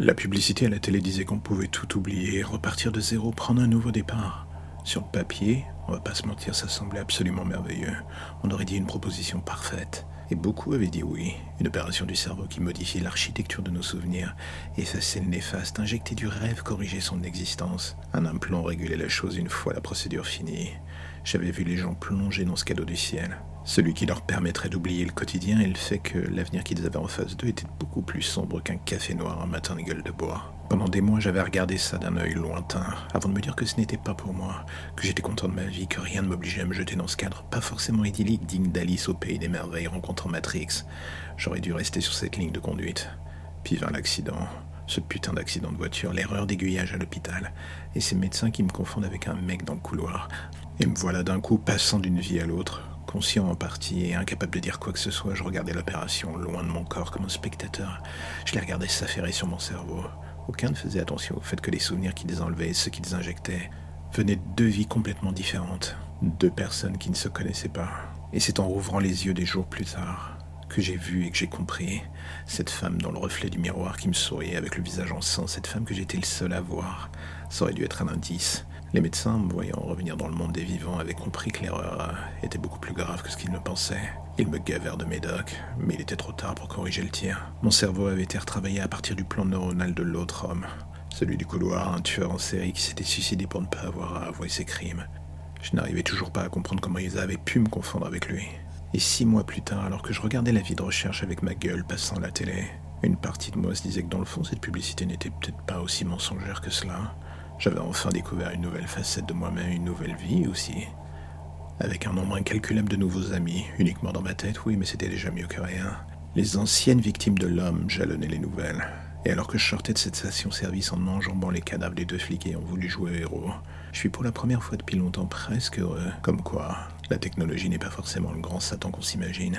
La publicité à la télé disait qu'on pouvait tout oublier, repartir de zéro, prendre un nouveau départ. Sur le papier, on va pas se mentir, ça semblait absolument merveilleux. On aurait dit une proposition parfaite. Et beaucoup avaient dit oui. Une opération du cerveau qui modifie l'architecture de nos souvenirs, effacer le néfaste, injecter du rêve, corriger son existence. Un implant régulait la chose une fois la procédure finie. J'avais vu les gens plonger dans ce cadeau du ciel. Celui qui leur permettrait d'oublier le quotidien et le fait que l'avenir qu'ils avaient en face d'eux était beaucoup plus sombre qu'un café noir un matin de gueule de bois. Pendant des mois, j'avais regardé ça d'un œil lointain, avant de me dire que ce n'était pas pour moi, que j'étais content de ma vie, que rien ne m'obligeait à me jeter dans ce cadre pas forcément idyllique digne d'Alice au pays des merveilles rencontrant Matrix. J'aurais dû rester sur cette ligne de conduite. Puis vint l'accident. Ce putain d'accident de voiture, l'erreur d'aiguillage à l'hôpital, et ces médecins qui me confondent avec un mec dans le couloir. Et me voilà d'un coup passant d'une vie à l'autre, Conscient en partie et incapable de dire quoi que ce soit, je regardais l'opération loin de mon corps comme un spectateur. Je les regardais s'affairer sur mon cerveau. Aucun ne faisait attention au fait que les souvenirs qu'ils enlevaient et ceux qu'ils injectaient venaient de deux vies complètement différentes, deux personnes qui ne se connaissaient pas. Et c'est en rouvrant les yeux des jours plus tard que j'ai vu et que j'ai compris cette femme dans le reflet du miroir qui me souriait avec le visage en sang, cette femme que j'étais le seul à voir. Ça aurait dû être un indice, les médecins, me voyant revenir dans le monde des vivants, avaient compris que l'erreur était beaucoup plus grave que ce qu'ils ne pensaient. Ils me gavèrent de médoc, mais il était trop tard pour corriger le tir. Mon cerveau avait été retravaillé à partir du plan neuronal de l'autre homme, celui du couloir, un tueur en série qui s'était suicidé pour ne pas avoir à avouer ses crimes. Je n'arrivais toujours pas à comprendre comment ils avaient pu me confondre avec lui. Et six mois plus tard, alors que je regardais la vie de recherche avec ma gueule passant la télé, une partie de moi se disait que dans le fond, cette publicité n'était peut-être pas aussi mensongère que cela. J'avais enfin découvert une nouvelle facette de moi-même, une nouvelle vie aussi. Avec un nombre incalculable de nouveaux amis, uniquement dans ma tête, oui, mais c'était déjà mieux que rien. Les anciennes victimes de l'homme jalonnaient les nouvelles. Et alors que je sortais de cette station-service en enjambant les cadavres des deux flics ayant voulu jouer héros, je suis pour la première fois depuis longtemps presque heureux. Comme quoi, la technologie n'est pas forcément le grand Satan qu'on s'imagine.